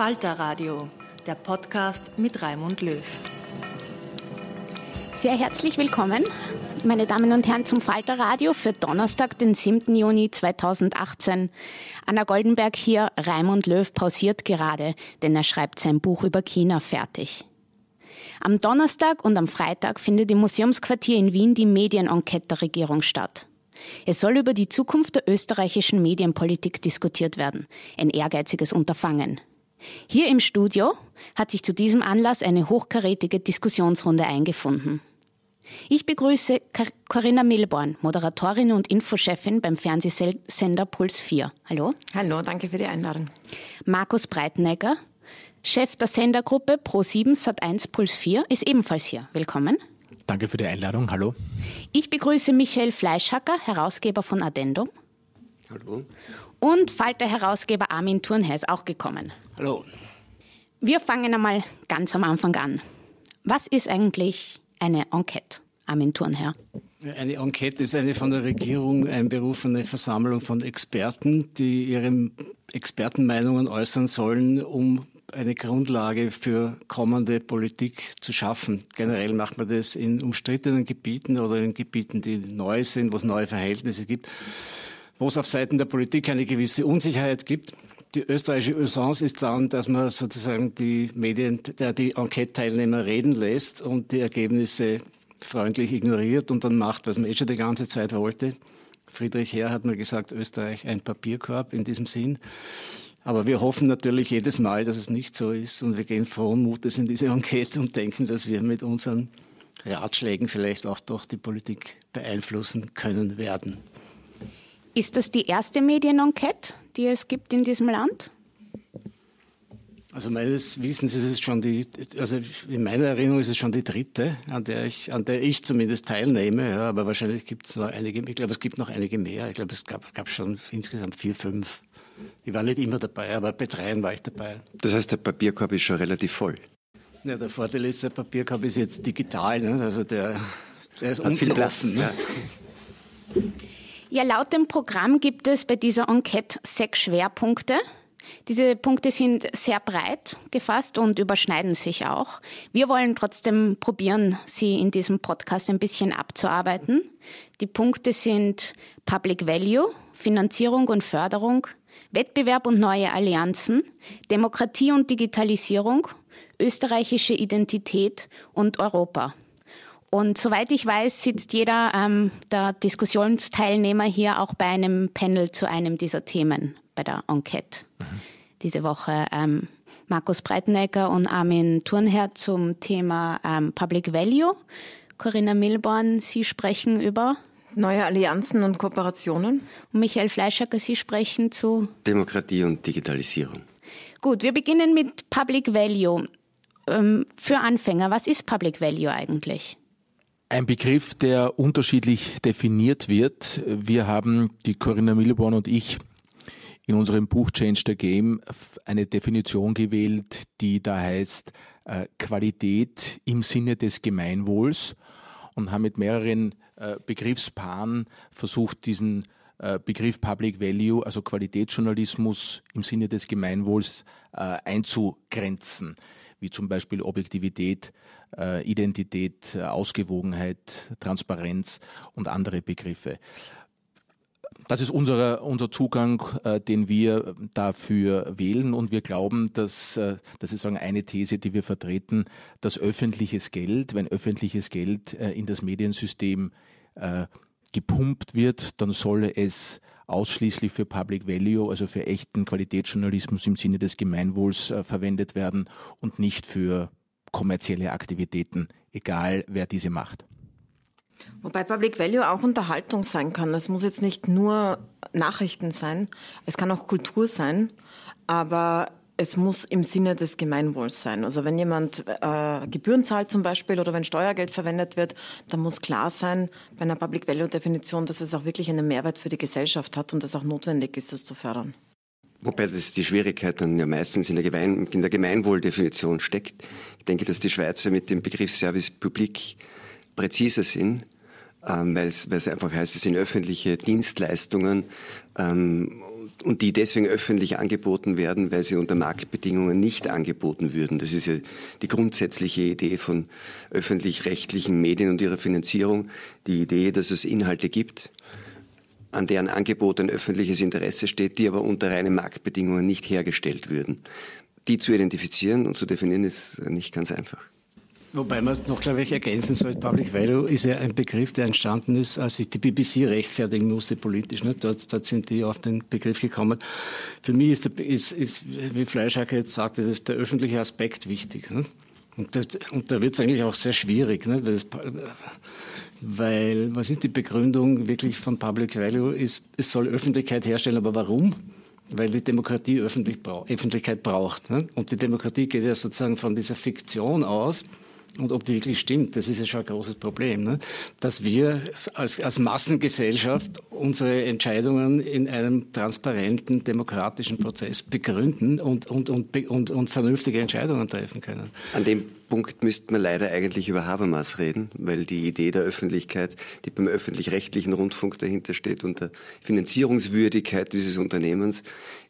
Falter Radio, der Podcast mit Raimund Löw. Sehr herzlich willkommen, meine Damen und Herren, zum Falter Radio für Donnerstag, den 7. Juni 2018. Anna Goldenberg hier, Raimund Löw pausiert gerade, denn er schreibt sein Buch über China fertig. Am Donnerstag und am Freitag findet im Museumsquartier in Wien die Medienenquete der Regierung statt. Es soll über die Zukunft der österreichischen Medienpolitik diskutiert werden. Ein ehrgeiziges Unterfangen. Hier im Studio hat sich zu diesem Anlass eine hochkarätige Diskussionsrunde eingefunden. Ich begrüße Corinna Milborn, Moderatorin und Infochefin beim Fernsehsender Puls 4. Hallo. Hallo, danke für die Einladung. Markus Breitenegger, Chef der Sendergruppe Pro7 Sat1 Puls 4, ist ebenfalls hier. Willkommen. Danke für die Einladung. Hallo. Ich begrüße Michael Fleischhacker, Herausgeber von Addendum. Hallo. Und Falter-Herausgeber Armin Thurnher ist auch gekommen. Hallo. Wir fangen einmal ganz am Anfang an. Was ist eigentlich eine Enquete, Armin Thurnherr? Eine Enquete ist eine von der Regierung einberufene Versammlung von Experten, die ihre Expertenmeinungen äußern sollen, um eine Grundlage für kommende Politik zu schaffen. Generell macht man das in umstrittenen Gebieten oder in Gebieten, die neu sind, wo es neue Verhältnisse gibt, wo es auf Seiten der Politik eine gewisse Unsicherheit gibt. Die österreichische Usance ist dann, dass man sozusagen die Medien, die Enquete-Teilnehmer reden lässt und die Ergebnisse freundlich ignoriert und dann macht, was man eh schon die ganze Zeit wollte. Friedrich Herr hat mal gesagt, Österreich ein Papierkorb in diesem Sinn. Aber wir hoffen natürlich jedes Mal, dass es nicht so ist und wir gehen frohen Mutes in diese Enquete und denken, dass wir mit unseren Ratschlägen vielleicht auch doch die Politik beeinflussen können werden. Ist das die erste Medienenquete, die es gibt in diesem Land? Also meines Wissens ist es schon die, also in meiner Erinnerung ist es schon die dritte, an der ich, an der ich zumindest teilnehme. Ja, aber wahrscheinlich gibt es noch einige. Ich glaube, es gibt noch einige mehr. Ich glaube, es gab, gab schon insgesamt vier, fünf. Ich war nicht immer dabei, aber bei dreien war ich dabei. Das heißt, der Papierkorb ist schon relativ voll. Ja, der Vorteil ist, der Papierkorb ist jetzt digital, ne? also der, der ist Hat viel Platz. Ne? Ja. Ja, laut dem Programm gibt es bei dieser Enquete sechs Schwerpunkte. Diese Punkte sind sehr breit gefasst und überschneiden sich auch. Wir wollen trotzdem probieren, sie in diesem Podcast ein bisschen abzuarbeiten. Die Punkte sind Public Value, Finanzierung und Förderung, Wettbewerb und neue Allianzen, Demokratie und Digitalisierung, österreichische Identität und Europa. Und soweit ich weiß, sitzt jeder ähm, der Diskussionsteilnehmer hier auch bei einem Panel zu einem dieser Themen bei der Enquete. Mhm. Diese Woche ähm, Markus Breitenegger und Armin Thurnherr zum Thema ähm, Public Value. Corinna Milborn, Sie sprechen über Neue Allianzen und Kooperationen. Und Michael Fleischacker, Sie sprechen zu Demokratie und Digitalisierung. Gut, wir beginnen mit Public Value. ähm, für Anfänger, was ist Public Value eigentlich? Ein Begriff, der unterschiedlich definiert wird. Wir haben, die Corinna Milborn und ich, in unserem Buch Change the Game eine Definition gewählt, die da heißt äh, Qualität im Sinne des Gemeinwohls und haben mit mehreren äh, Begriffspaaren versucht, diesen äh, Begriff Public Value, also Qualitätsjournalismus im Sinne des Gemeinwohls einzugrenzen, wie zum Beispiel Objektivität, äh, Identität, Ausgewogenheit, Transparenz und andere Begriffe. Das ist unser, unser Zugang, äh, den wir dafür wählen und wir glauben, dass, äh, das ist sagen eine These, die wir vertreten, dass öffentliches Geld, wenn öffentliches Geld äh, in das Mediensystem äh, gepumpt wird, dann solle es ausschließlich für Public Value, also für echten Qualitätsjournalismus im Sinne des Gemeinwohls äh, verwendet werden und nicht für kommerzielle Aktivitäten, egal wer diese macht. Wobei Public Value auch Unterhaltung sein kann. Es muss jetzt nicht nur Nachrichten sein, es kann auch Kultur sein, aber es muss im Sinne des Gemeinwohls sein. Also wenn jemand äh, Gebühren zahlt zum Beispiel oder wenn Steuergeld verwendet wird, dann muss klar sein bei einer Public Value Definition, dass es auch wirklich einen Mehrwert für die Gesellschaft hat und es auch notwendig ist, das zu fördern. Wobei das die Schwierigkeit dann ja meistens in der, Gemein in der Gemeinwohldefinition steckt. Ich denke, dass die Schweizer mit dem Begriff Service Public präziser sind, ähm, weil es einfach heißt, es sind öffentliche Dienstleistungen ähm, und die deswegen öffentlich angeboten werden, weil sie unter Marktbedingungen nicht angeboten würden. Das ist ja die grundsätzliche Idee von öffentlich-rechtlichen Medien und ihrer Finanzierung. Die Idee, dass es Inhalte gibt, an deren Angebot ein öffentliches Interesse steht, die aber unter reinen Marktbedingungen nicht hergestellt würden. Die zu identifizieren und zu definieren ist nicht ganz einfach. Wobei man noch, glaube ich, ergänzen sollte, Public Value ist ja ein Begriff, der entstanden ist, als sich die BBC rechtfertigen musste politisch. Ne? Dort, dort sind die auf den Begriff gekommen. Für mich ist, der, ist, ist wie Fleischhacker jetzt sagte, ist der öffentliche Aspekt wichtig. Ne? Und, das, und, da wird es eigentlich auch sehr schwierig, ne? weil, das, weil was ist die Begründung wirklich von Public Value? Ist, es soll Öffentlichkeit herstellen, aber warum? weil die Demokratie Öffentlich Öffentlichkeit braucht. Ne? Und die Demokratie geht ja sozusagen von dieser Fiktion aus, und ob die wirklich stimmt, das ist ja schon ein großes Problem, ne? dass wir als, als Massengesellschaft unsere Entscheidungen in einem transparenten, demokratischen Prozess begründen und, und, und, und, und vernünftige Entscheidungen treffen können. An dem Punkt müsste man leider eigentlich über Habermas reden, weil die Idee der Öffentlichkeit, die beim öffentlich-rechtlichen Rundfunk dahinter steht und der Finanzierungswürdigkeit dieses Unternehmens,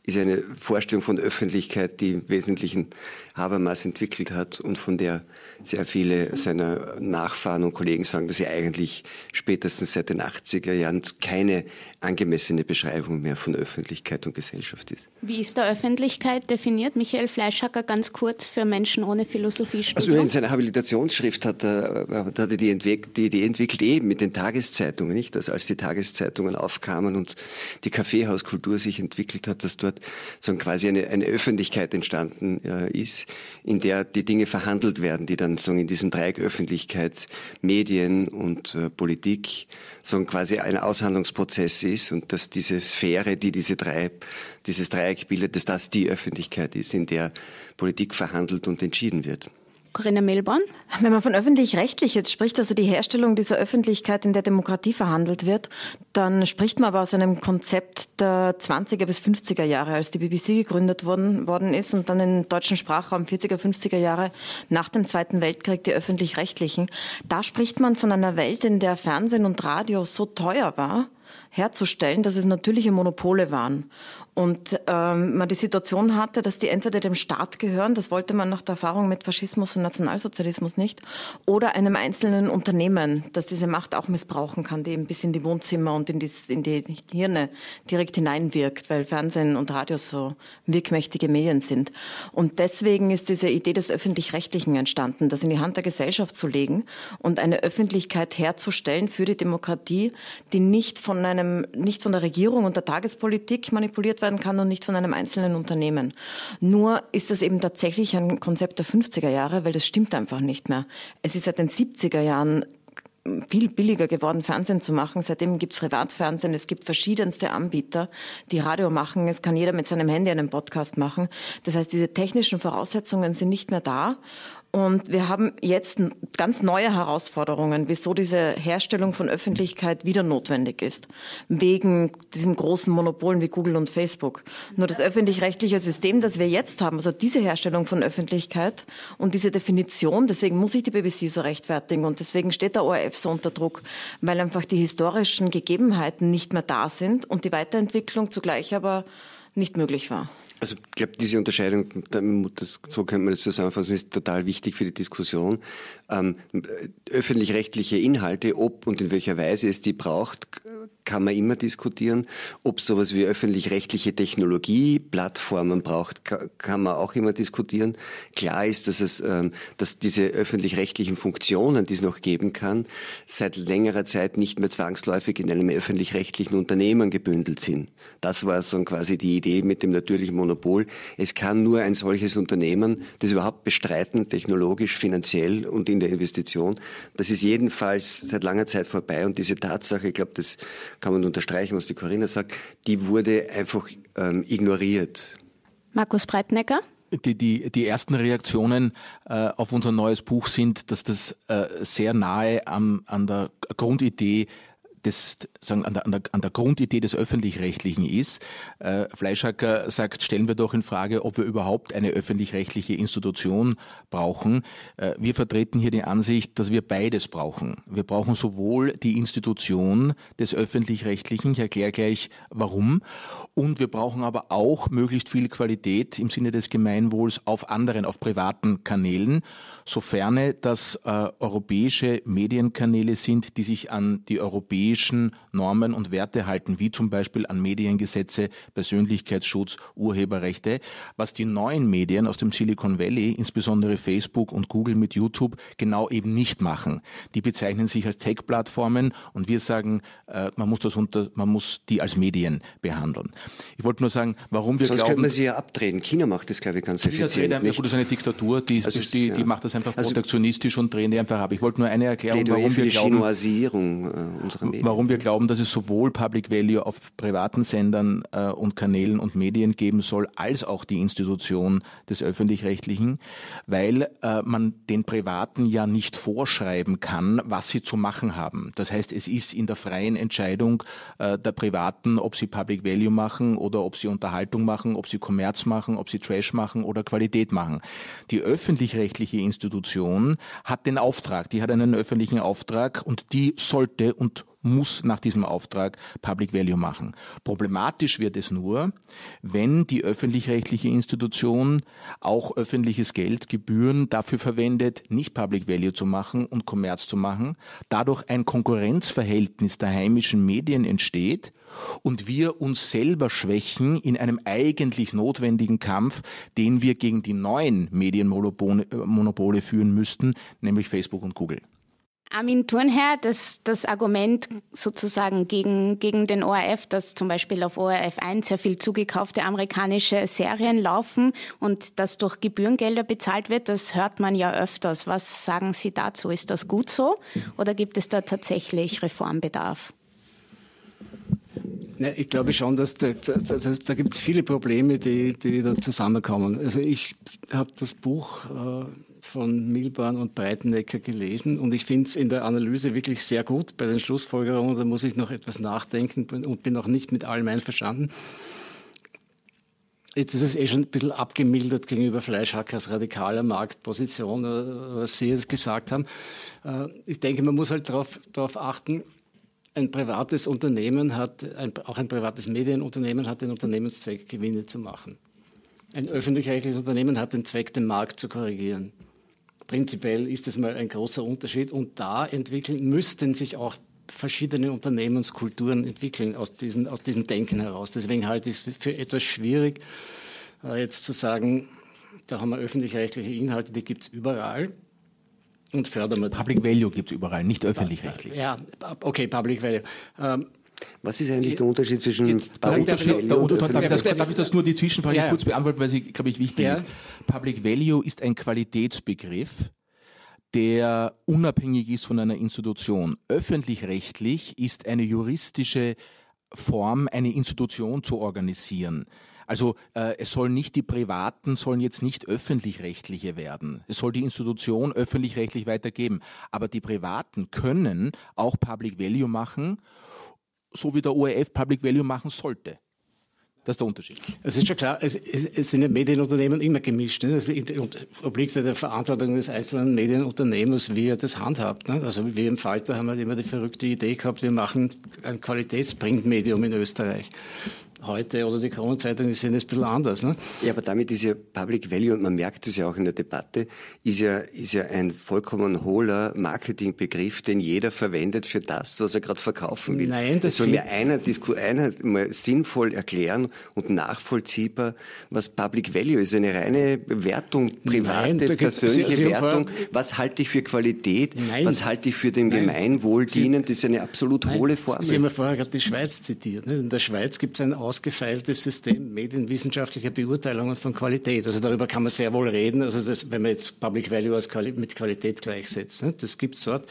ist eine Vorstellung von Öffentlichkeit, die im Wesentlichen Habermas entwickelt hat und von der sehr viele seiner Nachfahren und Kollegen sagen, dass sie eigentlich spätestens seit den 80er Jahren keine angemessene Beschreibung mehr von Öffentlichkeit und Gesellschaft ist. Wie ist da Öffentlichkeit definiert? Michael Fleischhacker ganz kurz für Menschen ohne Philosophiestudium. Also in seiner Habilitationsschrift hat er, hat er die, Entwick die Idee entwickelt, eben mit den Tageszeitungen, nicht? Also als die Tageszeitungen aufkamen und die Kaffeehauskultur sich entwickelt hat, dass dort so quasi eine, eine Öffentlichkeit entstanden äh, ist, in der die Dinge verhandelt werden, die dann so in diesem Dreieck Öffentlichkeit, Medien und äh, Politik so quasi ein Aushandlungsprozess ist und dass diese Sphäre, die diese drei, dieses Dreieck bildet, dass das die Öffentlichkeit ist, in der Politik verhandelt und entschieden wird. Corinna Milborn? Wenn man von öffentlich-rechtlich jetzt spricht, also die Herstellung dieser Öffentlichkeit, in der Demokratie verhandelt wird, dann spricht man aber aus einem Konzept der 20er bis 50er Jahre, als die BBC gegründet worden, worden ist und dann im deutschen Sprachraum 40er, 50er Jahre nach dem Zweiten Weltkrieg die öffentlich-rechtlichen. Da spricht man von einer Welt, in der Fernsehen und Radio so teuer war, herzustellen, dass es natürliche Monopole waren und ähm, man die Situation hatte, dass die entweder dem Staat gehören, das wollte man nach der Erfahrung mit Faschismus und Nationalsozialismus nicht, oder einem einzelnen Unternehmen, das diese Macht auch missbrauchen kann, die eben bis in die Wohnzimmer und in die, in die Hirne direkt hineinwirkt, weil Fernsehen und Radio so wirkmächtige Medien sind. Und deswegen ist diese Idee des Öffentlich-Rechtlichen entstanden, das in die Hand der Gesellschaft zu legen und eine Öffentlichkeit herzustellen für die Demokratie, die nicht von einem, nicht von der Regierung und der Tagespolitik manipuliert werden kann und nicht von einem einzelnen Unternehmen. Nur ist das eben tatsächlich ein Konzept der 50er Jahre, weil das stimmt einfach nicht mehr. Es ist seit den 70er Jahren viel billiger geworden, Fernsehen zu machen. Seitdem gibt es Privatfernsehen, es gibt verschiedenste Anbieter, die Radio machen. Es kann jeder mit seinem Handy einen Podcast machen. Das heißt, diese technischen Voraussetzungen sind nicht mehr da. Und wir haben jetzt ganz neue Herausforderungen, wieso diese Herstellung von Öffentlichkeit wieder notwendig ist. Wegen diesen großen Monopolen wie Google und Facebook. Nur das öffentlich-rechtliche System, das wir jetzt haben, also diese Herstellung von Öffentlichkeit und diese Definition, deswegen muss ich die BBC so rechtfertigen und deswegen steht der ORF so unter Druck, weil einfach die historischen Gegebenheiten nicht mehr da sind und die Weiterentwicklung zugleich aber nicht möglich war. Also ich glaube, diese Unterscheidung, das, so könnte man das zusammenfassen, ist total wichtig für die Diskussion. Ähm, öffentlich-rechtliche Inhalte, ob und in welcher Weise es die braucht, kann man immer diskutieren. Ob sowas wie öffentlich-rechtliche Technologie, Plattformen braucht, kann man auch immer diskutieren. Klar ist, dass es, ähm, dass diese öffentlich-rechtlichen Funktionen, die es noch geben kann, seit längerer Zeit nicht mehr zwangsläufig in einem öffentlich-rechtlichen Unternehmen gebündelt sind. Das war so quasi die Idee mit dem natürlichen Monopol. Es kann nur ein solches Unternehmen das überhaupt bestreiten, technologisch, finanziell und in der Investition. Das ist jedenfalls seit langer Zeit vorbei und diese Tatsache, ich glaube, das kann man unterstreichen, was die Corinna sagt, die wurde einfach ähm, ignoriert. Markus Breitnecker? Die, die, die ersten Reaktionen äh, auf unser neues Buch sind, dass das äh, sehr nahe am, an der Grundidee des, sagen, an, der, an, der, an der Grundidee des Öffentlich-Rechtlichen ist. Äh, Fleischhacker sagt, stellen wir doch in Frage, ob wir überhaupt eine öffentlich-rechtliche Institution brauchen. Äh, wir vertreten hier die Ansicht, dass wir beides brauchen. Wir brauchen sowohl die Institution des Öffentlich-Rechtlichen, ich erkläre gleich warum, und wir brauchen aber auch möglichst viel Qualität im Sinne des Gemeinwohls auf anderen, auf privaten Kanälen, sofern das äh, europäische Medienkanäle sind, die sich an die europäische europäischen Normen und Werte halten, wie zum Beispiel an Mediengesetze, Persönlichkeitsschutz, Urheberrechte, was die neuen Medien aus dem Silicon Valley, insbesondere Facebook und Google mit YouTube, genau eben nicht machen. Die bezeichnen sich als Tech-Plattformen und wir sagen, äh, man muss das unter, man muss die als Medien behandeln. Ich wollte nur sagen, warum wir Sonst glauben... könnte man sie ja abdrehen. China macht das, glaube ich, ganz China effizient. Dreht, gut, das ist eine Diktatur, die, also die, ja. die, macht das einfach also protektionistisch und drehen die einfach ab. Ich wollte nur eine Erklärung, warum wir glauben... Chinoisierung äh, unserer Medien warum wir glauben, dass es sowohl Public Value auf privaten Sendern äh, und Kanälen und Medien geben soll, als auch die Institution des öffentlich-rechtlichen, weil äh, man den Privaten ja nicht vorschreiben kann, was sie zu machen haben. Das heißt, es ist in der freien Entscheidung äh, der Privaten, ob sie Public Value machen oder ob sie Unterhaltung machen, ob sie Kommerz machen, ob sie Trash machen oder Qualität machen. Die öffentlich-rechtliche Institution hat den Auftrag, die hat einen öffentlichen Auftrag und die sollte und muss nach diesem Auftrag Public Value machen. Problematisch wird es nur, wenn die öffentlich-rechtliche Institution auch öffentliches Geld, Gebühren dafür verwendet, nicht Public Value zu machen und Kommerz zu machen, dadurch ein Konkurrenzverhältnis der heimischen Medien entsteht und wir uns selber schwächen in einem eigentlich notwendigen Kampf, den wir gegen die neuen Medienmonopole äh, führen müssten, nämlich Facebook und Google. Armin Thurnherr, das, das Argument sozusagen gegen, gegen den ORF, dass zum Beispiel auf ORF 1 sehr viel zugekaufte amerikanische Serien laufen und das durch Gebührengelder bezahlt wird, das hört man ja öfters. Was sagen Sie dazu? Ist das gut so oder gibt es da tatsächlich Reformbedarf? Ja, ich glaube schon, dass da, da, da, da gibt es viele Probleme, die, die da zusammenkommen. Also ich habe das Buch äh, von Milborn und Breitenecker gelesen und ich finde es in der Analyse wirklich sehr gut. Bei den Schlussfolgerungen, da muss ich noch etwas nachdenken und bin auch nicht mit allem einverstanden. Jetzt ist es eh schon ein bisschen abgemildert gegenüber Fleischhackers radikaler Marktposition, äh, was Sie jetzt gesagt haben. Äh, ich denke, man muss halt darauf, achten, ein privates Unternehmen hat, ein, auch ein privates Medienunternehmen hat den Unternehmenszweck, Gewinne zu machen. Ein öffentlich-rechtliches Unternehmen hat den Zweck, den Markt zu korrigieren. Prinzipiell ist das mal ein großer Unterschied und da entwickeln müssten sich auch verschiedene Unternehmenskulturen entwickeln aus, diesen, aus diesem Denken heraus. Deswegen halte ich es für etwas schwierig, äh, jetzt zu sagen, da haben wir öffentlich-rechtliche Inhalte, die gibt es überall und fördern wir. Public Value gibt es überall, nicht öffentlich-rechtlich. Ja, okay, Public Value. Ähm, was ist eigentlich der Unterschied zwischen Jetzt, Public Value der, darf, ich das, darf ich das nur die Zwischenfrage ja, kurz beantworten, weil sie, glaube ich, wichtig ja. ist. Public Value ist ein Qualitätsbegriff, der unabhängig ist von einer Institution. Öffentlich-rechtlich ist eine juristische Form, eine Institution zu organisieren. Also äh, es sollen nicht die Privaten, sollen jetzt nicht öffentlich-rechtliche werden. Es soll die Institution öffentlich-rechtlich weitergeben. Aber die Privaten können auch Public Value machen, so wie der ORF Public Value machen sollte. Das ist der Unterschied. Es ist schon klar, es, es sind ja Medienunternehmen immer gemischt. Ne? Es obliegt der Verantwortung des einzelnen Medienunternehmers, wie er das handhabt. Ne? Also wir im Falter haben halt immer die verrückte Idee gehabt, wir machen ein Qualitätsprintmedium in Österreich heute oder die Kronenzeitung sehen es ein bisschen anders. Ne? Ja, aber damit ist ja Public Value, und man merkt es ja auch in der Debatte, ist ja, ist ja ein vollkommen hohler Marketingbegriff, den jeder verwendet für das, was er gerade verkaufen will. Nein, das, soll mir einer, einer mal sinnvoll erklären und nachvollziehbar, was Public Value ist. Eine reine Bewertung, private, Nein, persönliche Sie, Sie Wertung. Was halte ich für Qualität? Nein. Was halte ich für dem Gemeinwohl dienend? Das ist eine absolut hohle Formel. Sie haben ja vorher gerade die Schweiz zitiert. Ne? In der Schweiz gibt es ein ausgefeiltes System medienwissenschaftlicher Beurteilungen von Qualität. Also darüber kann man sehr wohl reden, also das, wenn man jetzt Public Value als Quali mit Qualität gleichsetzt. Ne? Das gibt es dort.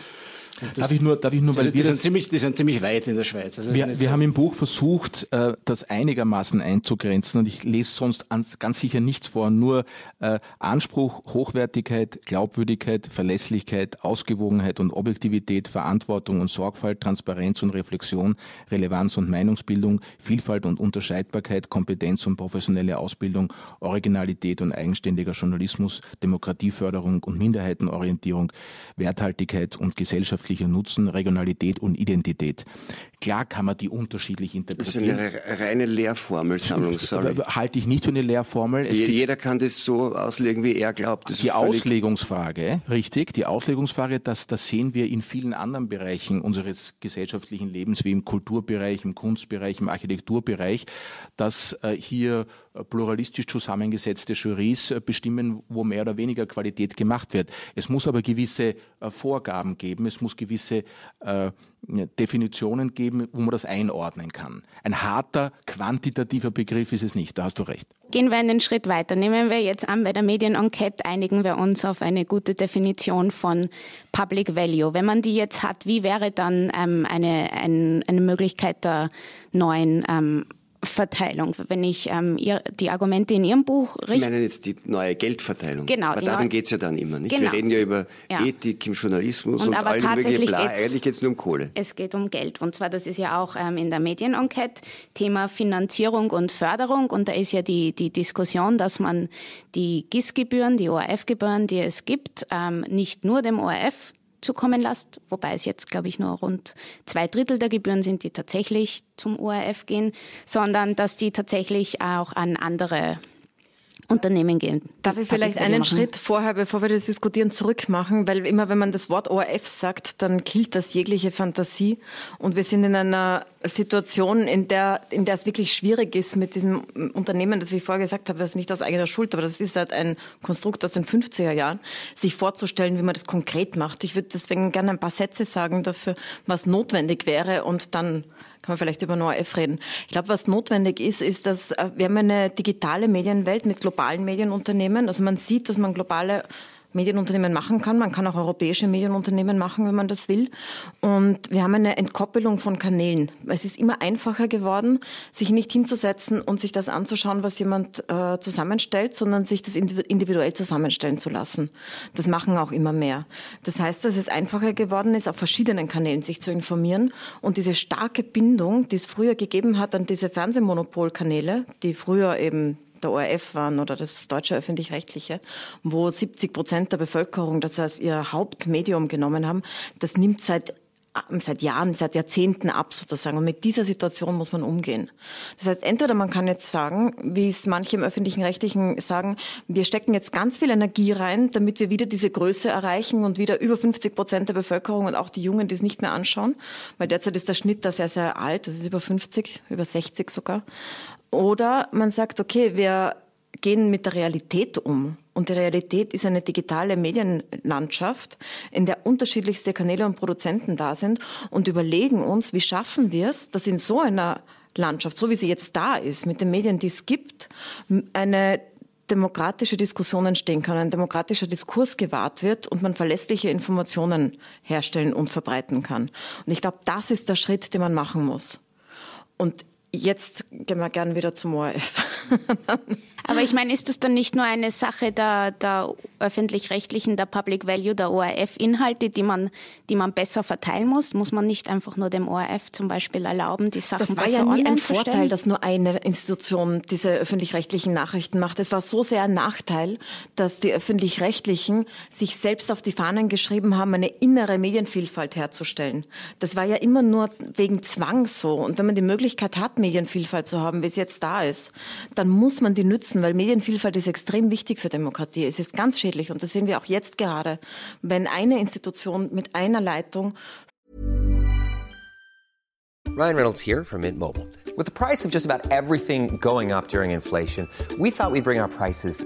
Das, darf ich nur, darf ich nur, weil das, wir die sind ziemlich, die sind ziemlich weit in der Schweiz. Also wir, wir so. haben im Buch versucht, äh, das einigermaßen einzugrenzen und ich lese sonst ganz sicher nichts vor, nur äh, Anspruch, Hochwertigkeit, Glaubwürdigkeit, Verlässlichkeit, Ausgewogenheit und Objektivität, Verantwortung und Sorgfalt, Transparenz und Reflexion, Relevanz und Meinungsbildung, Vielfalt und Unterscheidbarkeit, Kompetenz und professionelle Ausbildung, Originalität und eigenständiger Journalismus, Demokratieförderung und Minderheitenorientierung, Werthaltigkeit und gesellschaftliche wirtschaftlicher Nutzen, Regionalität und Identität. Klar kann man die unterschiedlich interpretieren. Das ist eine reine Lehrformelsammlung, sorry. Halte ich nicht für eine Lehrformel. Es Jeder kann das so auslegen, wie er glaubt. Das die Auslegungsfrage, richtig, die Auslegungsfrage, das, das sehen wir in vielen anderen Bereichen unseres gesellschaftlichen Lebens, wie im Kulturbereich, im Kunstbereich, im Architekturbereich, dass äh, hier pluralistisch zusammengesetzte Jurys äh, bestimmen, wo mehr oder weniger Qualität gemacht wird. Es muss aber gewisse äh, Vorgaben geben, es muss gewisse äh, Definitionen geben, wo man das einordnen kann. Ein harter, quantitativer Begriff ist es nicht, da hast du recht. Gehen wir einen Schritt weiter. Nehmen wir jetzt an, bei der Medienenquete einigen wir uns auf eine gute Definition von Public Value. Wenn man die jetzt hat, wie wäre dann ähm, eine, ein, eine Möglichkeit der neuen ähm, Verteilung. Wenn ich ähm, ihr, die Argumente in Ihrem Buch... Sie meinen jetzt die neue Geldverteilung. Genau. Aber darum geht es ja dann immer, nicht? Genau. Wir reden ja über ja. Ethik im Journalismus und, und all mögliche Bla. Eigentlich geht es nur um Kohle. Es geht um Geld. Und zwar, das ist ja auch ähm, in der Medienenquete Thema Finanzierung und Förderung. Und da ist ja die, die Diskussion, dass man die GIS-Gebühren, die ORF-Gebühren, die es gibt, ähm, nicht nur dem ORF zukommen lasst, wobei es jetzt, glaube ich, nur rund zwei Drittel der Gebühren sind, die tatsächlich zum ORF gehen, sondern dass die tatsächlich auch an andere Unternehmen gehen. Darf ich vielleicht einen machen? Schritt vorher, bevor wir das diskutieren, zurückmachen? Weil immer, wenn man das Wort ORF sagt, dann killt das jegliche Fantasie. Und wir sind in einer Situation, in der, in der es wirklich schwierig ist mit diesem Unternehmen, das ich vorher gesagt habe, das ist nicht aus eigener Schuld, aber das ist halt ein Konstrukt aus den 50er Jahren, sich vorzustellen, wie man das konkret macht. Ich würde deswegen gerne ein paar Sätze sagen dafür, was notwendig wäre und dann kann man vielleicht über ORF reden. Ich glaube, was notwendig ist, ist, dass äh, wir haben eine digitale Medienwelt mit globalen Medienunternehmen. Also man sieht, dass man globale Medienunternehmen machen kann. Man kann auch europäische Medienunternehmen machen, wenn man das will. Und wir haben eine Entkoppelung von Kanälen. Es ist immer einfacher geworden, sich nicht hinzusetzen und sich das anzuschauen, was jemand äh, zusammenstellt, sondern sich das individuell zusammenstellen zu lassen. Das machen auch immer mehr. Das heißt, dass es einfacher geworden ist, auf verschiedenen Kanälen sich zu informieren. Und diese starke Bindung, die es früher gegeben hat an diese Fernsehmonopolkanäle, die früher eben der ORF waren oder das deutsche öffentlich-rechtliche, wo 70 Prozent der Bevölkerung das als ihr Hauptmedium genommen haben, das nimmt seit seit Jahren, seit Jahrzehnten ab sozusagen. Und mit dieser Situation muss man umgehen. Das heißt, entweder man kann jetzt sagen, wie es manche im öffentlichen Rechtlichen sagen, wir stecken jetzt ganz viel Energie rein, damit wir wieder diese Größe erreichen und wieder über 50 Prozent der Bevölkerung und auch die Jungen, die es nicht mehr anschauen, weil derzeit ist der Schnitt da sehr, sehr alt, das ist über 50, über 60 sogar. Oder man sagt, okay, wir gehen mit der Realität um. Und die Realität ist eine digitale Medienlandschaft, in der unterschiedlichste Kanäle und Produzenten da sind und überlegen uns, wie schaffen wir es, dass in so einer Landschaft, so wie sie jetzt da ist, mit den Medien, die es gibt, eine demokratische Diskussion entstehen kann, ein demokratischer Diskurs gewahrt wird und man verlässliche Informationen herstellen und verbreiten kann. Und ich glaube, das ist der Schritt, den man machen muss. Und Jetzt gehen wir gern wieder zum ORF. Aber ich meine, ist das dann nicht nur eine Sache der, der öffentlich-rechtlichen, der Public Value, der ORF-Inhalte, die man, die man besser verteilen muss? Muss man nicht einfach nur dem ORF zum Beispiel erlauben, die Sachen Das war ja nie ein Vorteil, dass nur eine Institution diese öffentlich-rechtlichen Nachrichten macht. Es war so sehr ein Nachteil, dass die öffentlich-rechtlichen sich selbst auf die Fahnen geschrieben haben, eine innere Medienvielfalt herzustellen. Das war ja immer nur wegen Zwang so. Und wenn man die Möglichkeit hat, Medienvielfalt zu haben, wie es jetzt da ist, dann muss man die nützen, weil Medienvielfalt ist extrem wichtig für Demokratie. Es ist ganz schädlich und das sehen wir auch jetzt gerade, wenn eine Institution mit einer Leitung Ryan Reynolds here from Mint Mobile. With the price of just about everything going up during inflation, we thought we'd bring our prices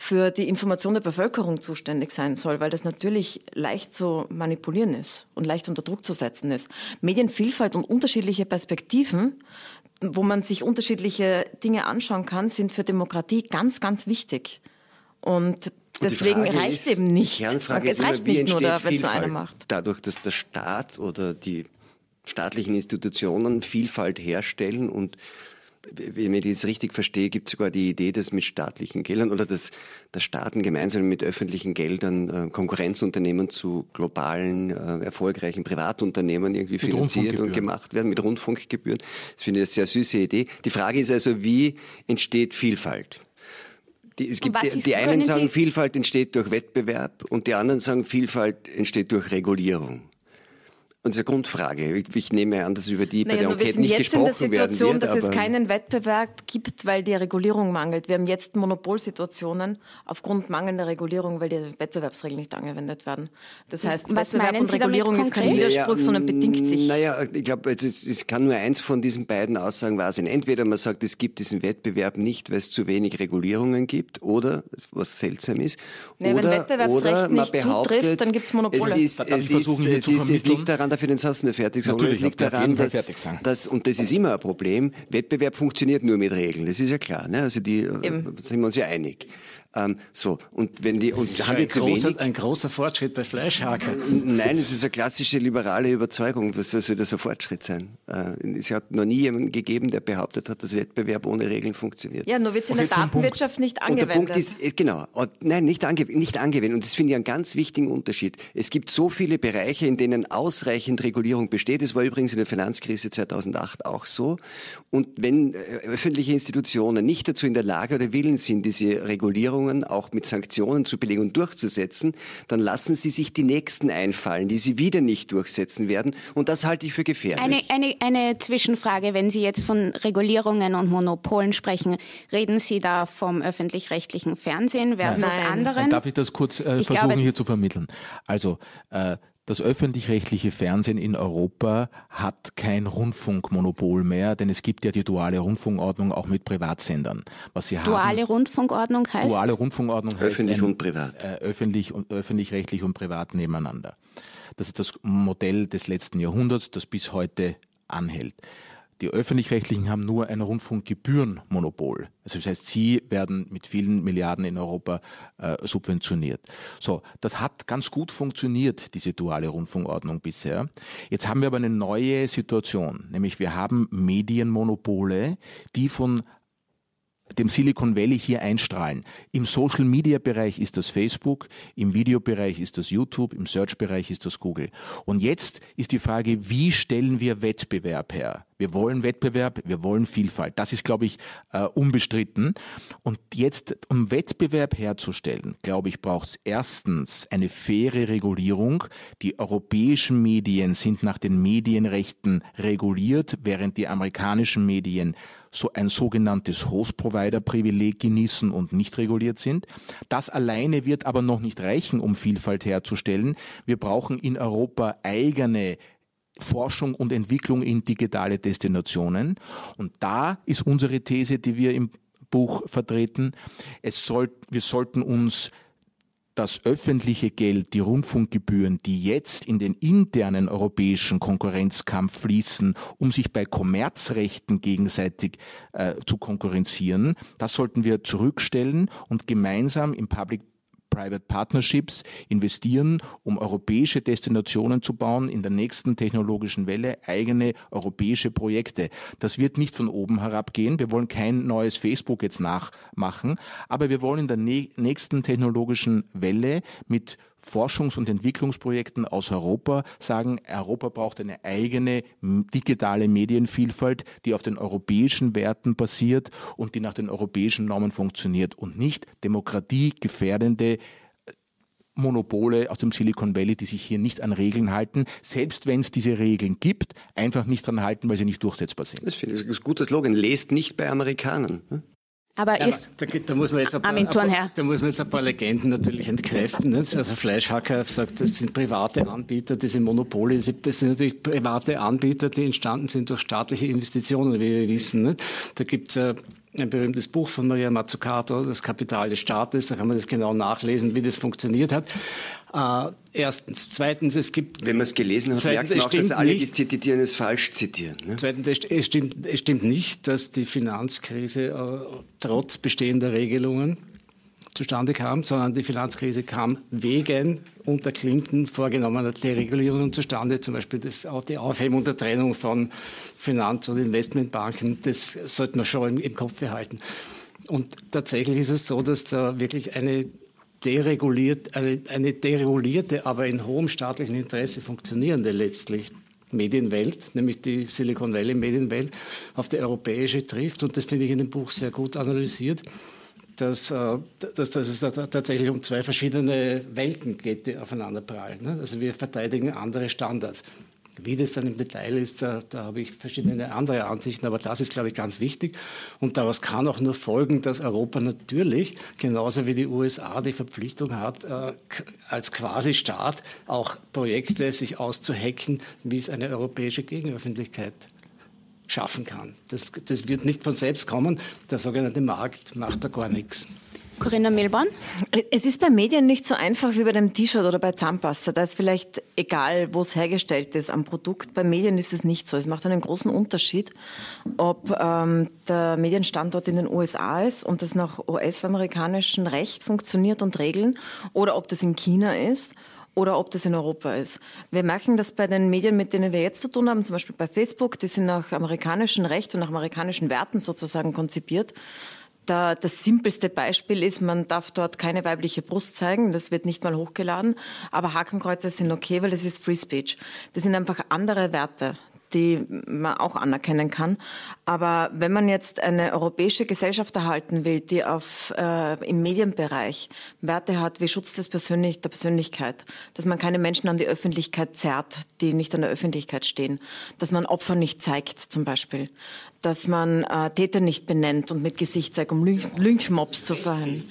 für die Information der Bevölkerung zuständig sein soll, weil das natürlich leicht zu manipulieren ist und leicht unter Druck zu setzen ist. Medienvielfalt und unterschiedliche Perspektiven, wo man sich unterschiedliche Dinge anschauen kann, sind für Demokratie ganz, ganz wichtig. Und deswegen reicht es eben nicht. Die Kernfrage es ist reicht immer, wie nicht nur, wenn es nur einer macht. Dadurch, dass der Staat oder die staatlichen Institutionen Vielfalt herstellen und wenn ich das richtig verstehe, gibt es sogar die Idee, dass mit staatlichen Geldern oder dass, dass Staaten gemeinsam mit öffentlichen Geldern äh, Konkurrenzunternehmen zu globalen, äh, erfolgreichen Privatunternehmen irgendwie Mit finanziert und gemacht werden mit Rundfunkgebühren. Das finde ich eine sehr süße Idee. Die Frage ist also, wie entsteht Vielfalt? Die, es gibt, die, einen sagen, Sie- Vielfalt entsteht durch Wettbewerb und die anderen sagen, Vielfalt entsteht durch Regulierung. Und das ist eine Grundfrage. Ich, nehme an, dass über die bei Naja, der nur wir Enquete sind nicht jetzt in der gesprochen werden Situation, wird. dass es keinen Wettbewerb gibt, weil die Regulierung mangelt. Wir haben jetzt Monopolsituationen aufgrund mangelnder Regulierung, weil die Wettbewerbsregeln nicht angewendet werden. Das heißt, Was Wettbewerb meinen und Regulierung ist kein? Widerspruch, sondern bedingt sich. Naja, ich glaube, es, es kann nur eins von diesen beiden Aussagen wahr sein. Entweder man sagt, es gibt diesen Wettbewerb nicht, weil es zu wenig Regulierungen gibt, oder, was seltsam ist, wenn oder, Wettbewerbsrecht oder man nicht behauptet, zutrifft, dann Monopole. Es, ist, ich es, ist, ist, liegt daran, darf ich den Satz nur fertig sagen, Natürlich, es liegt daran, dass, fertig sagen. dass, und das ist immer ein Problem, Wettbewerb funktioniert nur mit Regeln, das ist ja klar, ne? also die, äh, sind wir uns ja einig. Ähm, so, und wenn die, und Das ist haben ein, wir zu wenig, großer, ein großer Fortschritt bei Fleischhaker. Nein, es ist eine klassische liberale Überzeugung. Was soll das ein Fortschritt sein? Äh, Es hat noch nie jemanden gegeben, der behauptet hat, dass Wettbewerb ohne Regeln funktioniert. Ja, nur wird es in der. Datenwirtschaft nicht Und angewendet. der Punkt ist, äh, genau, und nein, nicht, ange nicht angewendet. Und das finde ich einen ganz wichtigen Unterschied. Es gibt so viele Bereiche, in denen ausreichend Regulierung besteht. Das war übrigens in der Finanzkrise 2008 auch so. Und wenn äh, öffentliche Institutionen nicht dazu in der Lage oder willens sind, diese Regulierungen auch mit Sanktionen zu belegen und durchzusetzen, dann lassen sie sich die nächsten einfallen, die sie wieder nicht durchsetzen werden. Und das halte ich für gefährlich. Eine, eine, eine Zwischenfrage, wenn Sie jetzt von Regulierungen und Monopolen sprechen, reden Sie da vom öffentlich-rechtlichen Fernsehen versus Nein. Anderen? darf ich das kurz äh, Ich versuchen glaube- hier zu vermitteln. Also äh, das öffentlich-rechtliche Fernsehen in Europa hat kein Rundfunkmonopol mehr, denn es gibt ja die duale Rundfunkordnung auch mit Privatsendern. Was sie Duale haben, Rundfunkordnung heißt? duale Rundfunkordnung heißt Öffentlich ein, und privat. Äh, öffentlich und öffentlich-rechtlich und privat nebeneinander. Das ist das Modell des letzten Jahrhunderts, das bis heute anhält. Die öffentlich-rechtlichen haben nur ein Rundfunkgebührenmonopol. Also das heißt, sie werden mit vielen Milliarden in Europa äh, subventioniert. So, das hat ganz gut funktioniert, diese duale Rundfunkordnung bisher. Jetzt haben wir aber eine neue Situation, nämlich wir haben Medienmonopole, die von dem Silicon Valley hier einstrahlen. Im Social Media Bereich ist das Facebook, im Videobereich ist das YouTube, im Search Bereich ist das Google. Und jetzt ist die Frage, wie stellen wir Wettbewerb her? Wir wollen Wettbewerb, wir wollen Vielfalt. Das ist, glaube ich, äh, unbestritten. Und jetzt, um Wettbewerb herzustellen, glaube ich, braucht es erstens eine faire Regulierung. Die europäischen Medien sind nach den Medienrechten reguliert, während die amerikanischen Medien so ein sogenanntes Host-Provider-Privileg genießen und nicht reguliert sind. Das alleine wird aber noch nicht reichen, um Vielfalt herzustellen. Wir brauchen in Europa eigene Forschung und Entwicklung in digitale Destinationen. Und da ist unsere These, die wir im Buch vertreten. Es soll, wir sollten uns das öffentliche Geld, die Rundfunkgebühren, die jetzt in den internen europäischen Konkurrenzkampf fließen, um sich bei Kommerzrechten gegenseitig äh, zu konkurrenzieren, das sollten wir zurückstellen und gemeinsam im Public Private Partnerships investieren, um europäische Destinationen zu bauen, in der nächsten technologischen Welle eigene europäische Projekte. Das wird nicht von oben herab gehen. Wir wollen kein neues Facebook jetzt nachmachen, aber wir wollen in der nächsten technologischen Welle mit Forschungs- und Entwicklungsprojekten aus Europa sagen, Europa braucht eine eigene digitale Medienvielfalt, die auf den europäischen Werten basiert und die nach den europäischen Normen funktioniert und nicht demokratiegefährdende äh, Monopole aus dem Silicon Valley, die sich hier nicht an Regeln halten, selbst wenn es diese Regeln gibt, einfach nicht dran halten, weil sie nicht durchsetzbar sind. Das finde ich ein guter Slogan. Lest nicht bei Amerikanern. Aber ja, ist. Da, da, muss man jetzt ein paar, ein paar, da muss man jetzt ein paar Legenden natürlich entkräften. Ne? Also Fleischhacker sagt, das sind private Anbieter, diese Monopole, das sind natürlich private Anbieter, die entstanden sind durch staatliche Investitionen, wie wir wissen. Ne? Da gibt es äh, ein berühmtes Buch von Maria Mazzucato, Das Kapital des Staates, da kann man das genau nachlesen, wie das funktioniert hat. Äh, erstens. Zweitens, es gibt... Wenn man es gelesen hat, zweitens, merkt man auch, dass alle, die zitieren, es falsch zitieren. Ne? Zweitens, es stimmt, es stimmt nicht, dass die Finanzkrise äh, trotz bestehender Regelungen zustande kam, sondern die Finanzkrise kam wegen unter Clinton vorgenommener Deregulierungen zustande, zum Beispiel das, die Aufhebung der Trennung von Finanz- und Investmentbanken. Das sollte man schon im, im Kopf behalten. Und tatsächlich ist es so, dass da wirklich eine dereguliert, eine, eine deregulierte, aber in hohem staatlichen Interesse funktionierende letztlich Medienwelt, nämlich die Silicon Valley Medienwelt, auf die europäische trifft. Und das finde ich in dem Buch sehr gut analysiert, dass, äh, dass, dass es tatsächlich um zwei verschiedene Welten geht, die aufeinander prallen. Ne? Also wir verteidigen andere Standards. Wie das dann im Detail ist, da, da habe ich verschiedene andere Ansichten, aber das ist, glaube ich, ganz wichtig. Und daraus kann auch nur folgen, dass Europa natürlich, genauso wie die USA, die Verpflichtung hat, äh, als Quasi-Staat auch Projekte sich auszuhacken, wie es eine europäische Gegenöffentlichkeit schaffen kann. Das, das wird nicht von selbst kommen. Der sogenannte Markt macht da gar nichts. Corinna Milborn? Es ist bei Medien nicht so einfach wie bei dem T-Shirt oder bei Zahnpasta. Da ist vielleicht egal, wo es hergestellt ist am Produkt. Bei Medien ist es nicht so. Es macht einen großen Unterschied, ob ähm, der Medienstandort in den USA ist und das nach US-amerikanischem Recht funktioniert und Regeln oder ob das in China ist oder ob das in Europa ist. Wir merken das bei den Medien, mit denen wir jetzt zu tun haben, zum Beispiel bei Facebook, die sind nach amerikanischem Recht und nach amerikanischen Werten sozusagen konzipiert. Da, das simpelste Beispiel ist, man darf dort keine weibliche Brust zeigen, das wird nicht mal hochgeladen, aber Hakenkreuze sind okay, weil das ist Free Speech. Das sind einfach andere Werte die man auch anerkennen kann. Aber wenn man jetzt eine europäische Gesellschaft erhalten will, die auf, äh, im Medienbereich Werte hat wie Schutz des Persönlich der Persönlichkeit, dass man keine Menschen an die Öffentlichkeit zerrt, die nicht an der Öffentlichkeit stehen, dass man Opfer nicht zeigt zum Beispiel, dass man äh, Täter nicht benennt und mit Gesicht zeigt, um Lynch Lynchmobs zu verhindern.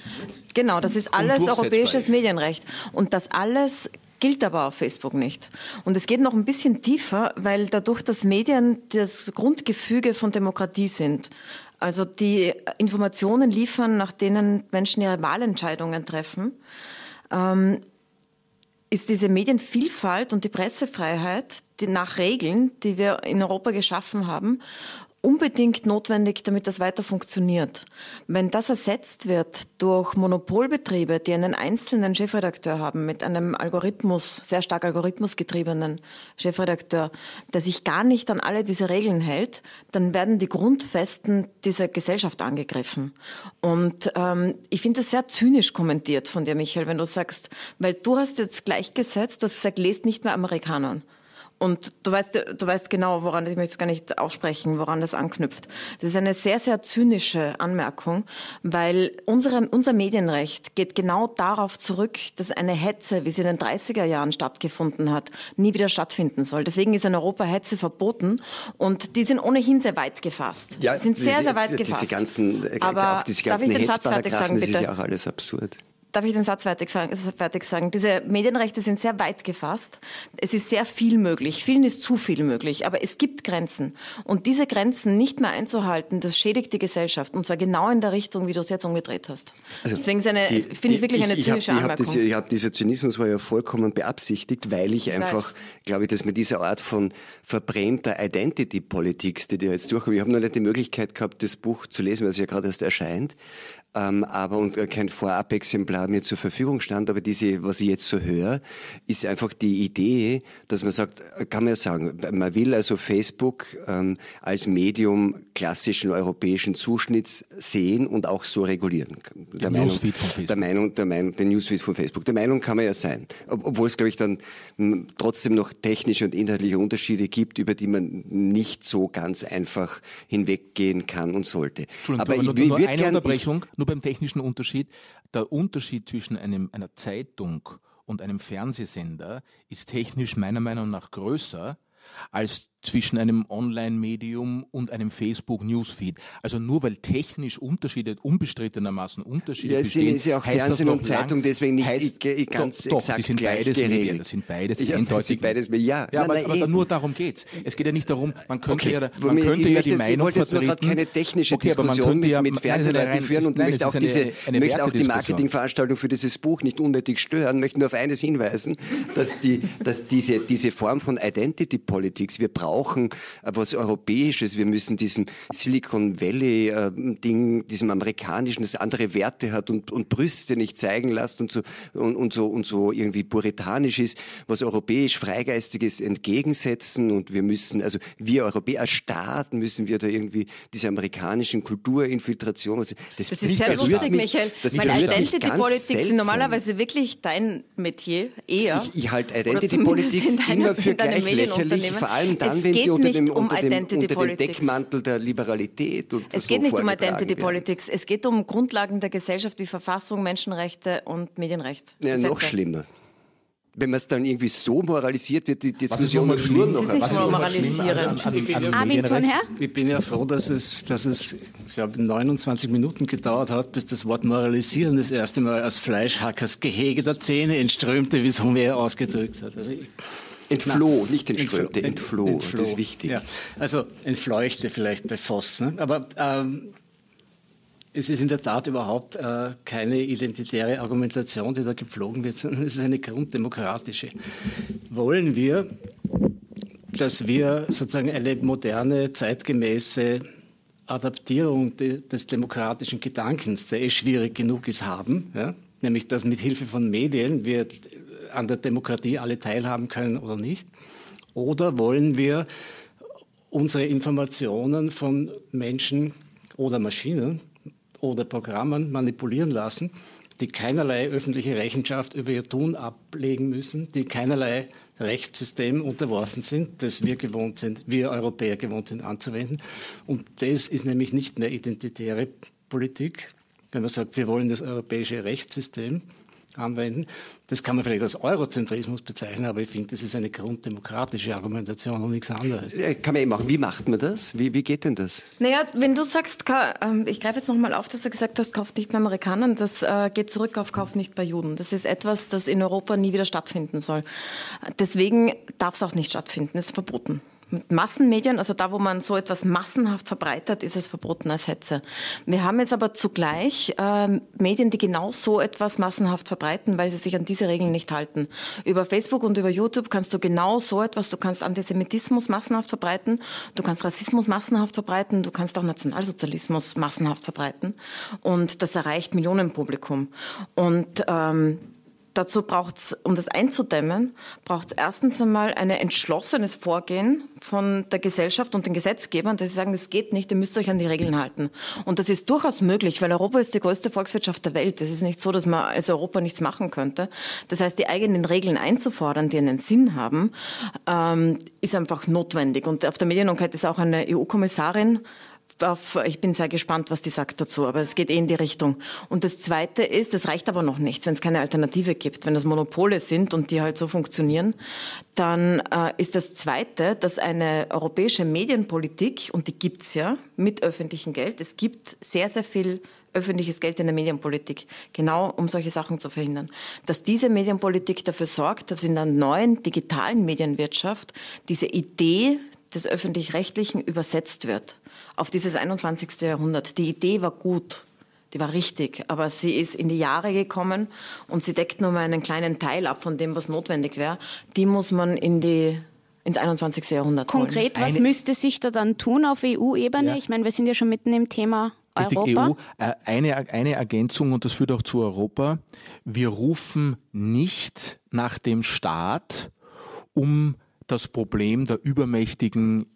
Genau, das ist alles europäisches Medienrecht. Und das alles gilt aber auf Facebook nicht. Und es geht noch ein bisschen tiefer, weil dadurch, dass Medien das Grundgefüge von Demokratie sind, also die Informationen liefern, nach denen Menschen ihre Wahlentscheidungen treffen, ähm, ist diese Medienvielfalt und die Pressefreiheit die nach Regeln, die wir in Europa geschaffen haben unbedingt notwendig, damit das weiter funktioniert. Wenn das ersetzt wird durch Monopolbetriebe, die einen einzelnen Chefredakteur haben, mit einem Algorithmus, sehr stark algorithmusgetriebenen Chefredakteur, der sich gar nicht an alle diese Regeln hält, dann werden die Grundfesten dieser Gesellschaft angegriffen. Und ähm, ich finde das sehr zynisch kommentiert von dir, Michael, wenn du sagst, weil du hast jetzt gleichgesetzt, du hast gesagt, lest nicht mehr Amerikanern. Und du weißt, du weißt genau, woran, ich möchte es gar nicht aussprechen, woran das anknüpft. Das ist eine sehr, sehr zynische Anmerkung, weil unsere, unser Medienrecht geht genau darauf zurück, dass eine Hetze, wie sie in den 30er Jahren stattgefunden hat, nie wieder stattfinden soll. Deswegen ist in Europa Hetze verboten und die sind ohnehin sehr weit gefasst. Ja, die sind sehr, diese, sehr weit gefasst. Diese ganzen, äh, Aber auch diese ganzen Hetzparagraphen, das ist ja auch alles absurd darf ich den Satz fertig, fertig sagen? Diese Medienrechte sind sehr weit gefasst. Es ist sehr viel möglich. Vielen ist zu viel möglich. Aber es gibt Grenzen. Und diese Grenzen nicht mehr einzuhalten, das schädigt die Gesellschaft. Und zwar genau in der Richtung, wie du es jetzt umgedreht hast. Also Deswegen finde ich wirklich eine zynische ich hab, Anmerkung. Ich habe hab dieser Zynismus war ja vollkommen beabsichtigt, weil ich, ich einfach, glaube ich, dass mit dieser Art von verbrämter Identity Politics, die dir jetzt durchkommt, ich habe noch nicht die Möglichkeit gehabt, das Buch zu lesen, weil es ja gerade erst erscheint ähm, aber und kein Vorab-Exemplar mir zur Verfügung stand. Aber diese, was ich jetzt so höre, ist einfach die Idee, dass man sagt, kann man ja sagen, man will also Facebook ähm, als Medium klassischen europäischen Zuschnitts sehen und auch so regulieren. Der, der Meinung, Newsfeed von Facebook. Der Meinung, der Meinung, der Newsfeed von Facebook. Der Meinung kann man ja sein. Obwohl es, glaube ich, dann trotzdem noch technische und inhaltliche Unterschiede gibt, über die man nicht so ganz einfach hinweggehen kann und sollte. Aber, aber ich, nur, nur eine gern, Unterbrechung. Ich, nur beim technischen Unterschied. Der Unterschied zwischen einem, einer Zeitung und einem Fernsehsender ist technisch meiner Meinung nach größer als zwischen einem Online-Medium und einem Facebook-Newsfeed. Also nur weil technisch Unterschiede, unbestrittenermaßen Unterschiede ja, bestehen, ist ja auch Fernsehen und Zeitung deswegen nicht heißt, ganz doch, exakt die sind beides Medien, das sind beides ja, eindeutig. Sind beides, ja, ja aber, aber nur darum geht's. Es geht ja nicht darum, man könnte okay, ja, man könnte ja die das, Meinung ich vertreten. Nur keine technische okay, Diskussion mit, mit Fernsehleuten führen und nein, möchte auch, diese, eine, möchte auch die Marketingveranstaltung für dieses Buch nicht unnötig stören, möchte nur auf eines hinweisen, dass, die, dass diese, diese Form von Identity Politics, wir brauchen was Europäisches. Wir müssen diesem Silicon Valley äh, Ding, diesem amerikanischen, das andere Werte hat und, und Brüste nicht zeigen lässt und so, und, und so, und so irgendwie puritanisch ist, was europäisch Freigeistiges entgegensetzen. Und wir müssen, also wir Europäer als Staat müssen wir da irgendwie diese amerikanischen Kulturinfiltration, das, das, das ist sehr lustig, mich, Michael, das weil Identity Politics sind normalerweise wirklich dein Metier, eher. Ich, ich halte Identity Politics immer für gleich lächerlich, vor allem dann, wenn sie unter dem, um unter dem, unter dem Deckmantel der Liberalität und Es so geht nicht um Identity werden. Politics, es geht um Grundlagen der Gesellschaft wie Verfassung, Menschenrechte und Medienrecht. Ja, noch schlimmer wenn man es dann irgendwie so moralisiert wird, die Diskussion nur noch. Ist nicht nur moralisieren. Armin von Herr? Ich bin ja froh, dass es, dass es, ich glaube, 29 Minuten gedauert hat, bis das Wort moralisieren das erste Mal aus Fleischhackers Gehege der Zähne entströmte, wie es Homer ausgedrückt hat. Also ich, Entfloh, Na, nicht entströmte, entfloh, entfloh, das ist wichtig. Ja. Also entfleuchte vielleicht bei Voss. Ne? Aber ähm, es ist in der Tat überhaupt äh, keine identitäre Argumentation, die da gepflogen wird, sondern es ist eine grunddemokratische. Wollen wir, dass wir sozusagen eine moderne, zeitgemäße Adaptierung de, des demokratischen Gedankens, der eh schwierig genug ist, haben, ja? nämlich dass mit Hilfe von Medien wir an der Demokratie alle teilhaben können oder nicht? Oder wollen wir unsere Informationen von Menschen oder Maschinen oder Programmen manipulieren lassen, die keinerlei öffentliche Rechenschaft über ihr Tun ablegen müssen, die keinerlei Rechtssystem unterworfen sind, das wir gewohnt sind, wir Europäer gewohnt sind anzuwenden. Und das ist nämlich nicht mehr identitäre Politik, wenn man sagt, wir wollen das europäische Rechtssystem, anwenden. Das kann man vielleicht als Eurozentrismus bezeichnen, aber ich finde, das ist eine grunddemokratische Argumentation und nichts anderes. Kann man eh machen. Wie macht man das? Wie, wie geht denn das? Naja, wenn du sagst, ähm, ich greife jetzt nochmal auf, dass du gesagt hast, kauft nicht bei Amerikanern, das äh, geht zurück auf kauft nicht bei Juden. Das ist etwas, das in Europa nie wieder stattfinden soll. Deswegen darf es auch nicht stattfinden, es ist verboten. Mit Massenmedien, also da, wo man so etwas massenhaft verbreitet, ist es verboten als Hetze. Wir haben jetzt aber zugleich äh, Medien, die genau so etwas massenhaft verbreiten, weil sie sich an diese Regeln nicht halten. Über Facebook und über YouTube kannst du genau so etwas, du kannst Antisemitismus massenhaft verbreiten, du kannst Rassismus massenhaft verbreiten, du kannst auch Nationalsozialismus massenhaft verbreiten. Und das erreicht Millionenpublikum. Und ähm, Dazu braucht es, um das einzudämmen, braucht es erstens einmal ein entschlossenes Vorgehen von der Gesellschaft und den Gesetzgebern, dass sie sagen, das geht nicht, ihr müsst euch an die Regeln halten. Und das ist durchaus möglich, weil Europa ist die größte Volkswirtschaft der Welt. Es ist nicht so, dass man als Europa nichts machen könnte. Das heißt, die eigenen Regeln einzufordern, die einen Sinn haben, ähm, ist einfach notwendig. Und auf der Medienungkeit ist auch eine EU-Kommissarin auf, ich bin sehr gespannt, was die sagt dazu, aber es geht eh in die Richtung. Und das Zweite ist, das reicht aber noch nicht, wenn es keine Alternative gibt. Wenn das Monopole sind und die halt so funktionieren, dann äh, ist das Zweite, dass eine europäische Medienpolitik, und die gibt's ja mit öffentlichem Geld, es gibt sehr, sehr viel öffentliches Geld in der Medienpolitik, genau um solche Sachen zu verhindern. Dass diese Medienpolitik dafür sorgt, dass in der neuen digitalen Medienwirtschaft diese Idee des öffentlich-rechtlichen übersetzt wird auf dieses 21. Jahrhundert. Die Idee war gut, die war richtig, aber sie ist in die Jahre gekommen und sie deckt nur mal einen kleinen Teil ab von dem, was notwendig wäre. Die muss man in die ins 21. Jahrhundert Konkret, holen. was müsste sich da dann tun auf EU-Ebene? Ja. Ich meine, wir sind ja schon mitten im Thema Richtig, Europa. EU, äh, eine, eine Ergänzung und das führt auch zu Europa. Wir rufen nicht nach dem Staat, um das Problem der übermächtigen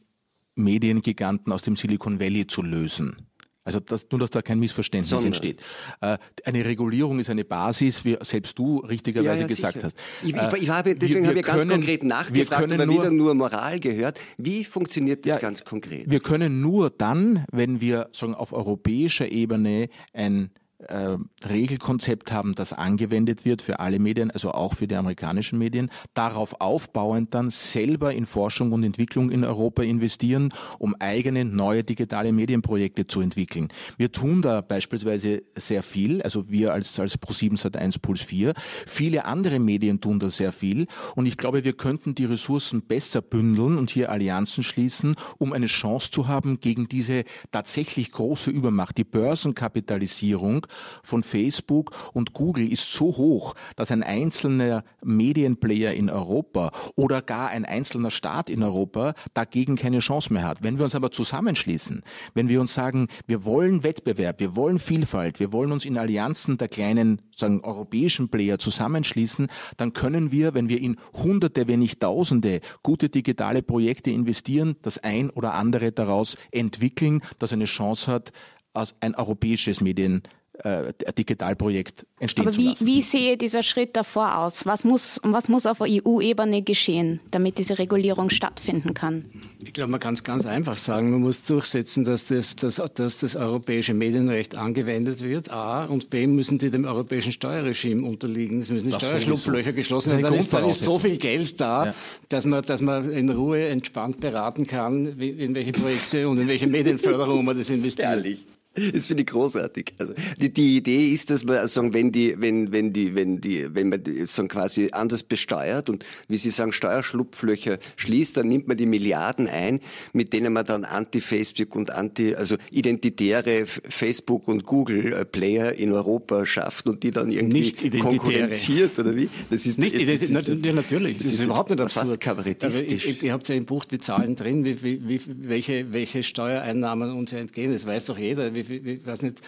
Mediengiganten aus dem Silicon Valley zu lösen. Also das, nur, dass da kein Missverständnis Sondern. entsteht. Äh, eine Regulierung ist eine Basis, wie selbst du richtigerweise ja, ja, gesagt sicher. hast. Ich, ich, ich habe, deswegen habe ich ganz konkret nachgefragt, wir aber nur, wieder nur Moral gehört. Wie funktioniert das ja, ganz konkret? Wir können nur dann, wenn wir sagen, auf europäischer Ebene ein äh, Regelkonzept haben, das angewendet wird für alle Medien, also auch für die amerikanischen Medien, darauf aufbauend dann selber in Forschung und Entwicklung in Europa investieren, um eigene neue digitale Medienprojekte zu entwickeln. Wir tun da beispielsweise sehr viel, also wir als, als Pro7 Sat1 Puls 4. Viele andere Medien tun da sehr viel und ich glaube, wir könnten die Ressourcen besser bündeln und hier Allianzen schließen, um eine Chance zu haben gegen diese tatsächlich große Übermacht, die Börsenkapitalisierung von Facebook und Google ist so hoch, dass ein einzelner Medienplayer in Europa oder gar ein einzelner Staat in Europa dagegen keine Chance mehr hat. Wenn wir uns aber zusammenschließen, wenn wir uns sagen, wir wollen Wettbewerb, wir wollen Vielfalt, wir wollen uns in Allianzen der kleinen sagen, europäischen Player zusammenschließen, dann können wir, wenn wir in Hunderte, wenn nicht Tausende gute digitale Projekte investieren, das ein oder andere daraus entwickeln, das eine Chance hat, als ein europäisches Medien äh, Digitalprojekt entstehen Aber wie, zu lassen. Wie sehe dieser Schritt davor aus? Was muss, was muss auf EU-Ebene geschehen, damit diese Regulierung stattfinden kann? Ich glaube, man kann es ganz einfach sagen. Man muss durchsetzen, dass das, dass, dass das europäische Medienrecht angewendet wird. A. Und B. müssen die dem europäischen Steuerregime unterliegen. Es müssen die Steuerschlupflöcher geschlossen werden. Dann ist, dann ist so viel Geld da, ja. dass, man, dass man in Ruhe entspannt beraten kann, in welche Projekte und in welche Medienförderung man das investiert. Ehrlich. Das finde ich großartig. Also die, die Idee ist, dass man sagen, wenn die, wenn, wenn die, wenn die, wenn man sagen quasi anders besteuert und wie Sie sagen Steuerschlupflöcher schließt, dann nimmt man die Milliarden ein, mit denen man dann Anti-Facebook und Anti, also identitäre Facebook und Google äh, Player in Europa schafft und die dann irgendwie nicht konkurrenziert oder wie? Das ist nicht identitär. Ja, natürlich. Das, das ist, überhaupt nicht absurd. Fast kabarettistisch. Ich, ich, ihr habt ja im Buch die Zahlen drin, wie, wie, wie, welche, welche Steuereinnahmen uns entgehen. Das weiß doch jeder. Wie ich, weiß nicht.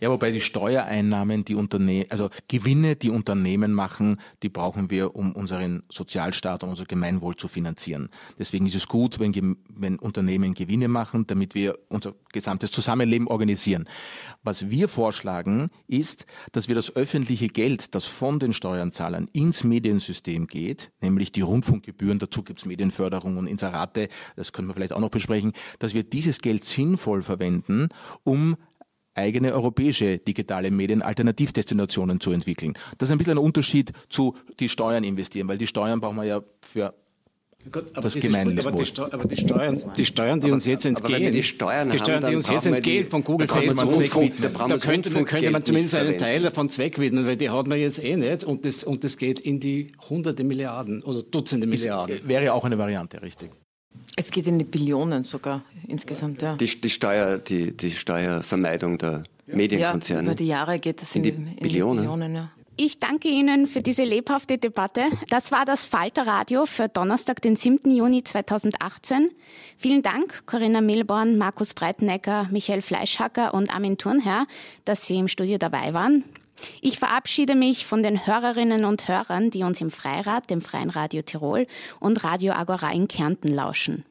Ja, wobei die Steuereinnahmen, die Unternehmen, also Gewinne, die Unternehmen machen, die brauchen wir, um unseren Sozialstaat und unser Gemeinwohl zu finanzieren. Deswegen ist es gut, wenn, wenn Unternehmen Gewinne machen, damit wir unser gesamtes Zusammenleben organisieren. Was wir vorschlagen, ist, dass wir das öffentliche Geld, das von den Steuerzahlern ins Mediensystem geht, nämlich die Rundfunkgebühren, dazu gibt es Medienförderung und Inserate, das können wir vielleicht auch noch besprechen, dass wir dieses Geld sinnvoll verwenden, um eigene europäische digitale Medien-Alternativdestinationen zu entwickeln. Das ist ein bisschen ein Unterschied zu die Steuern investieren, weil die Steuern brauchen wir ja für Gut, aber, das Gemeinwohl. aber, die, Steu aber die, Steuern, die Steuern, die aber, uns jetzt entgehen, die Steuern, die, Steuern, die uns jetzt entgehen von Google, Facebook, da, da könnte, könnte man zumindest einen Teil davon zweckwidmen, weil die hat man jetzt eh nicht und das, und das geht in die hunderte Milliarden oder Dutzende Milliarden. Ist, wäre auch eine Variante, richtig. Es geht in die Billionen sogar insgesamt, ja. Die, die Steuer, die, die Steuervermeidung der ja. Medienkonzerne. Ja, über die Jahre geht es in, in, die, in Billionen. Die Billionen ja. Ich danke Ihnen für diese lebhafte Debatte. Das war das Falter für Donnerstag, den 7. Juni 2018. Vielen Dank, Corinna Milborn, Markus Breitenegger, Michael Fleischhacker und Armin Thurnherr, dass Sie im Studio dabei waren. Ich verabschiede mich von den Hörerinnen und Hörern, die uns im Freirad, dem Freien Radio Tirol und Radio Agora in Kärnten lauschen.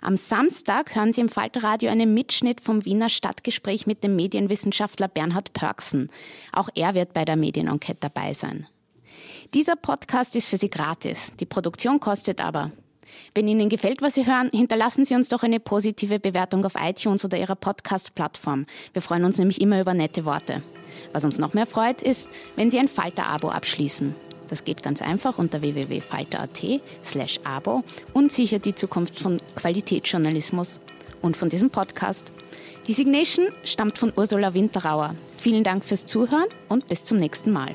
Am Samstag hören Sie im Falterradio einen Mitschnitt vom Wiener Stadtgespräch mit dem Medienwissenschaftler Bernhard Pörksen. Auch er wird bei der Medienenquete dabei sein. Dieser Podcast ist für Sie gratis. Die Produktion kostet aber. Wenn Ihnen gefällt, was Sie hören, hinterlassen Sie uns doch eine positive Bewertung auf iTunes oder Ihrer Podcast-Plattform. Wir freuen uns nämlich immer über nette Worte. Was uns noch mehr freut, ist, wenn Sie ein Falter-Abo abschließen. Das geht ganz einfach unter www.falter.at slash abo und sichert die Zukunft von Qualitätsjournalismus und von diesem Podcast. Die Signation stammt von Ursula Winterauer. Vielen Dank fürs Zuhören und bis zum nächsten Mal.